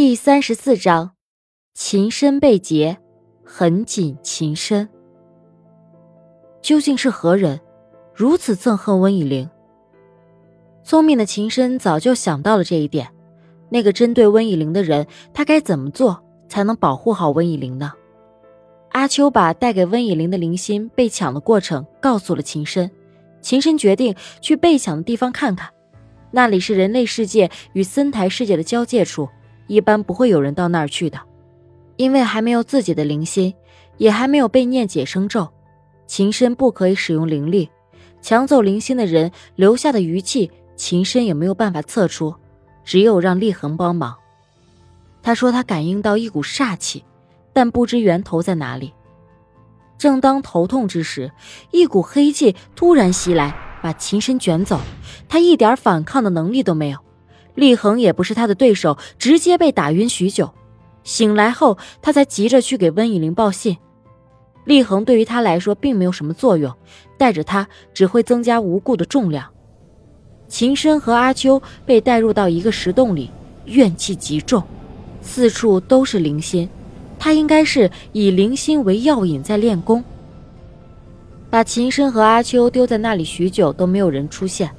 第三十四章，秦深被劫，很紧秦深。究竟是何人，如此憎恨温以玲？聪明的秦深早就想到了这一点。那个针对温以玲的人，他该怎么做才能保护好温以玲呢？阿秋把带给温以玲的灵心被抢的过程告诉了秦深，秦深决定去被抢的地方看看。那里是人类世界与森台世界的交界处。一般不会有人到那儿去的，因为还没有自己的灵心，也还没有被念解生咒，秦深不可以使用灵力。抢走灵心的人留下的余气，秦深也没有办法测出，只有让厉恒帮忙。他说他感应到一股煞气，但不知源头在哪里。正当头痛之时，一股黑气突然袭来，把秦深卷走，他一点反抗的能力都没有。厉恒也不是他的对手，直接被打晕许久。醒来后，他才急着去给温以玲报信。厉恒对于他来说并没有什么作用，带着他只会增加无故的重量。秦深和阿秋被带入到一个石洞里，怨气极重，四处都是灵心。他应该是以灵心为药引在练功。把秦深和阿秋丢在那里许久都没有人出现，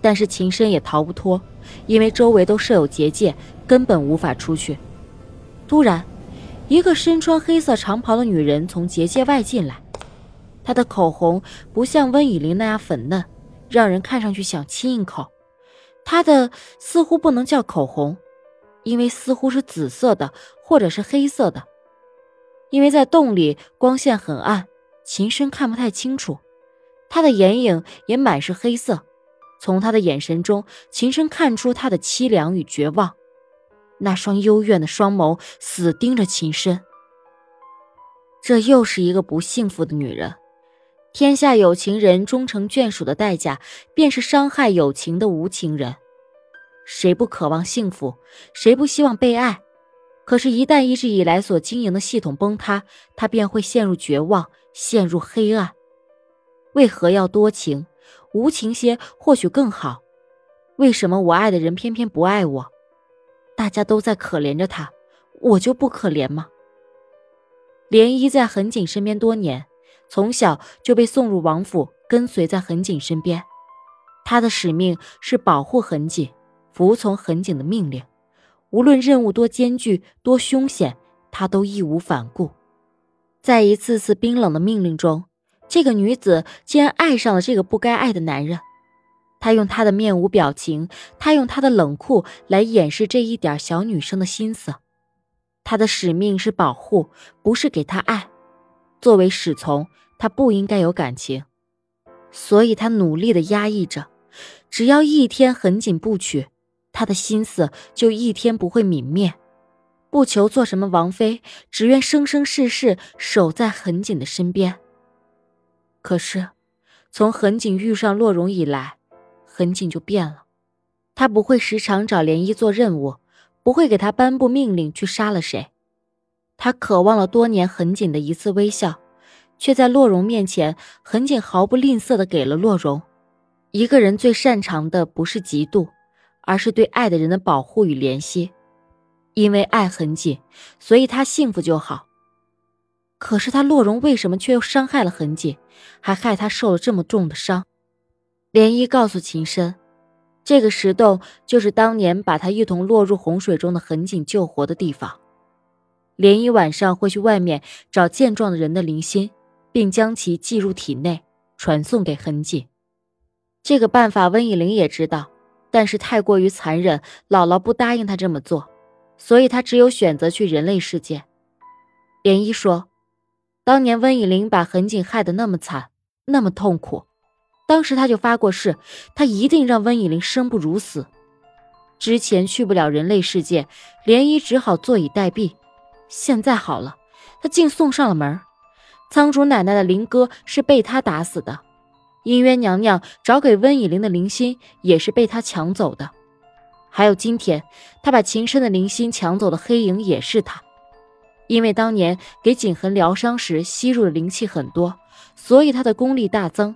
但是秦深也逃不脱。因为周围都设有结界，根本无法出去。突然，一个身穿黑色长袍的女人从结界外进来。她的口红不像温以玲那样粉嫩，让人看上去想亲一口。她的似乎不能叫口红，因为似乎是紫色的或者是黑色的。因为在洞里光线很暗，秦深看不太清楚。她的眼影也满是黑色。从他的眼神中，秦深看出他的凄凉与绝望，那双幽怨的双眸死盯着秦深。这又是一个不幸福的女人。天下有情人终成眷属的代价，便是伤害有情的无情人。谁不渴望幸福？谁不希望被爱？可是，一旦一直以来所经营的系统崩塌，他便会陷入绝望，陷入黑暗。为何要多情？无情些或许更好，为什么我爱的人偏偏不爱我？大家都在可怜着他，我就不可怜吗？涟漪在横景身边多年，从小就被送入王府，跟随在横景身边。他的使命是保护横景，服从横景的命令，无论任务多艰巨、多凶险，他都义无反顾。在一次次冰冷的命令中。这个女子竟然爱上了这个不该爱的男人，她用她的面无表情，她用她的冷酷来掩饰这一点小女生的心思。她的使命是保护，不是给他爱。作为侍从，她不应该有感情，所以她努力的压抑着。只要一天横锦不娶，她的心思就一天不会泯灭。不求做什么王妃，只愿生生世世守在横锦的身边。可是，从横景遇上洛荣以来，横景就变了。他不会时常找涟漪做任务，不会给他颁布命令去杀了谁。他渴望了多年横景的一次微笑，却在洛荣面前，横景毫不吝啬的给了洛荣。一个人最擅长的不是嫉妒，而是对爱的人的保护与怜惜。因为爱横景，所以他幸福就好。可是他洛荣为什么却又伤害了痕迹，还害他受了这么重的伤？涟漪告诉秦深，这个石洞就是当年把他一同落入洪水中的痕景救活的地方。涟漪晚上会去外面找健壮的人的灵心，并将其寄入体内，传送给痕迹。这个办法温以玲也知道，但是太过于残忍，姥姥不答应他这么做，所以他只有选择去人类世界。涟漪说。当年温以玲把痕景害得那么惨，那么痛苦，当时他就发过誓，他一定让温以玲生不如死。之前去不了人类世界，涟漪只好坐以待毙。现在好了，他竟送上了门。仓主奶奶的灵哥是被他打死的，姻渊娘娘找给温以玲的灵心也是被他抢走的，还有今天他把秦深的灵心抢走的黑影也是他。因为当年给景恒疗伤时吸入的灵气很多，所以他的功力大增，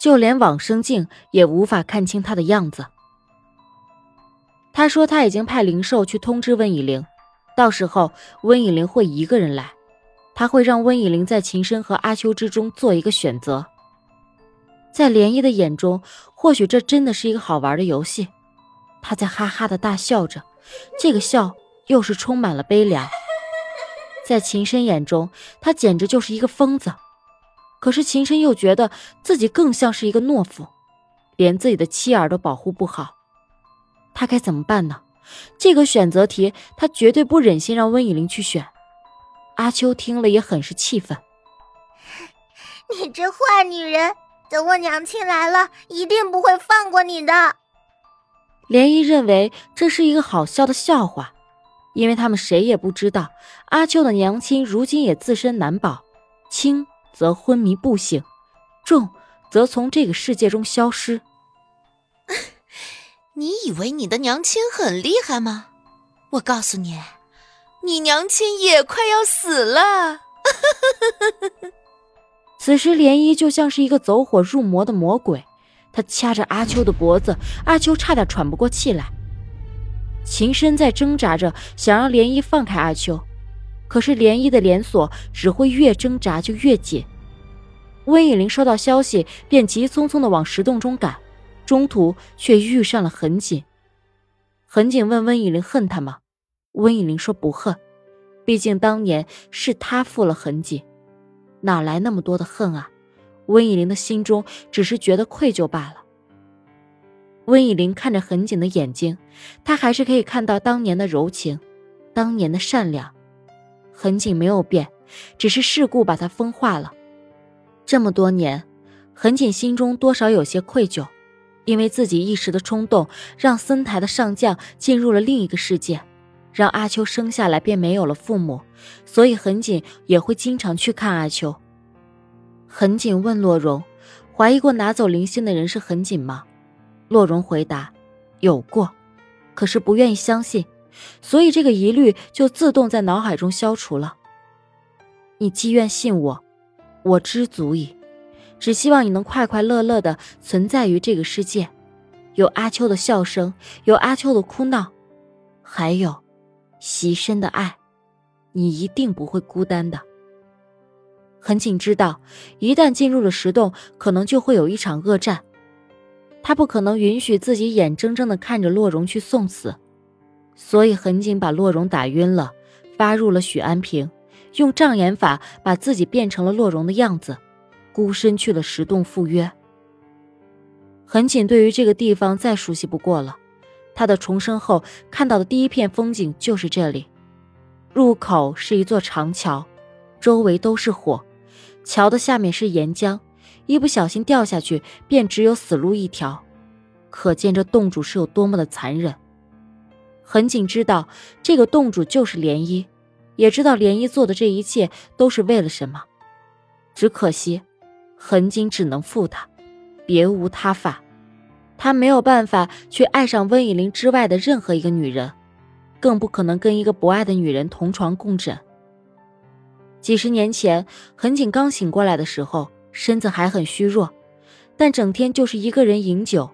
就连往生镜也无法看清他的样子。他说他已经派灵兽去通知温以玲，到时候温以玲会一个人来，他会让温以玲在秦深和阿秋之中做一个选择。在涟漪的眼中，或许这真的是一个好玩的游戏。他在哈哈的大笑着，这个笑又是充满了悲凉。在秦深眼中，他简直就是一个疯子。可是秦深又觉得自己更像是一个懦夫，连自己的妻儿都保护不好。他该怎么办呢？这个选择题，他绝对不忍心让温以玲去选。阿秋听了也很是气愤：“你这坏女人，等我娘亲来了，一定不会放过你的。”莲漪认为这是一个好笑的笑话。因为他们谁也不知道，阿秋的娘亲如今也自身难保，轻则昏迷不醒，重则从这个世界中消失。你以为你的娘亲很厉害吗？我告诉你，你娘亲也快要死了。此时，涟漪就像是一个走火入魔的魔鬼，他掐着阿秋的脖子，阿秋差点喘不过气来。秦深在挣扎着，想让涟漪放开阿秋，可是涟漪的连锁只会越挣扎就越紧。温以玲收到消息，便急匆匆的往石洞中赶，中途却遇上了痕锦。痕锦问温以玲恨他吗？温以玲说不恨，毕竟当年是他负了痕锦，哪来那么多的恨啊？温以玲的心中只是觉得愧疚罢了。温以玲看着痕锦的眼睛，她还是可以看到当年的柔情，当年的善良。痕锦没有变，只是事故把他风化了。这么多年，痕锦心中多少有些愧疚，因为自己一时的冲动，让森台的上将进入了另一个世界，让阿秋生下来便没有了父母，所以痕锦也会经常去看阿秋。痕锦问洛荣：“怀疑过拿走灵心的人是痕锦吗？”洛荣回答：“有过，可是不愿意相信，所以这个疑虑就自动在脑海中消除了。你既愿信我，我知足矣。只希望你能快快乐乐的存在于这个世界，有阿秋的笑声，有阿秋的哭闹，还有习深的爱，你一定不会孤单的。”很景知道，一旦进入了石洞，可能就会有一场恶战。他不可能允许自己眼睁睁地看着洛荣去送死，所以痕锦把洛荣打晕了，发入了许安平，用障眼法把自己变成了洛荣的样子，孤身去了石洞赴约。痕锦对于这个地方再熟悉不过了，他的重生后看到的第一片风景就是这里，入口是一座长桥，周围都是火，桥的下面是岩浆。一不小心掉下去，便只有死路一条，可见这洞主是有多么的残忍。痕锦知道这个洞主就是涟漪，也知道涟漪做的这一切都是为了什么。只可惜，恒景只能负他，别无他法。他没有办法去爱上温以玲之外的任何一个女人，更不可能跟一个不爱的女人同床共枕。几十年前，恒景刚醒过来的时候。身子还很虚弱，但整天就是一个人饮酒。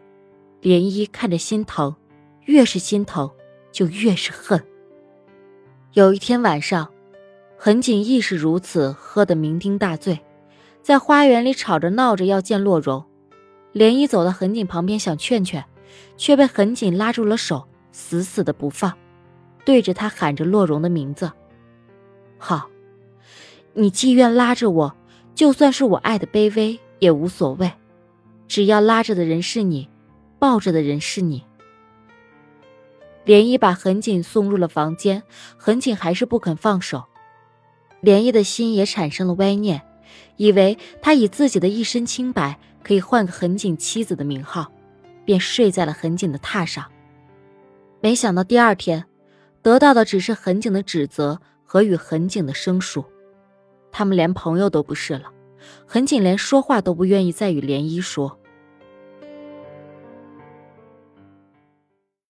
涟漪看着心疼，越是心疼就越是恨。有一天晚上，恒景亦是如此，喝得酩酊大醉，在花园里吵着闹着要见洛荣。涟漪走到恒景旁边想劝劝，却被恒景拉住了手，死死的不放，对着他喊着洛荣的名字：“好，你既愿拉着我。”就算是我爱的卑微也无所谓，只要拉着的人是你，抱着的人是你。涟漪把痕景送入了房间，痕景还是不肯放手。涟漪的心也产生了歪念，以为他以自己的一身清白可以换个痕景妻子的名号，便睡在了痕景的榻上。没想到第二天，得到的只是痕景的指责和与痕景的生疏。他们连朋友都不是了，很紧连说话都不愿意再与涟漪说。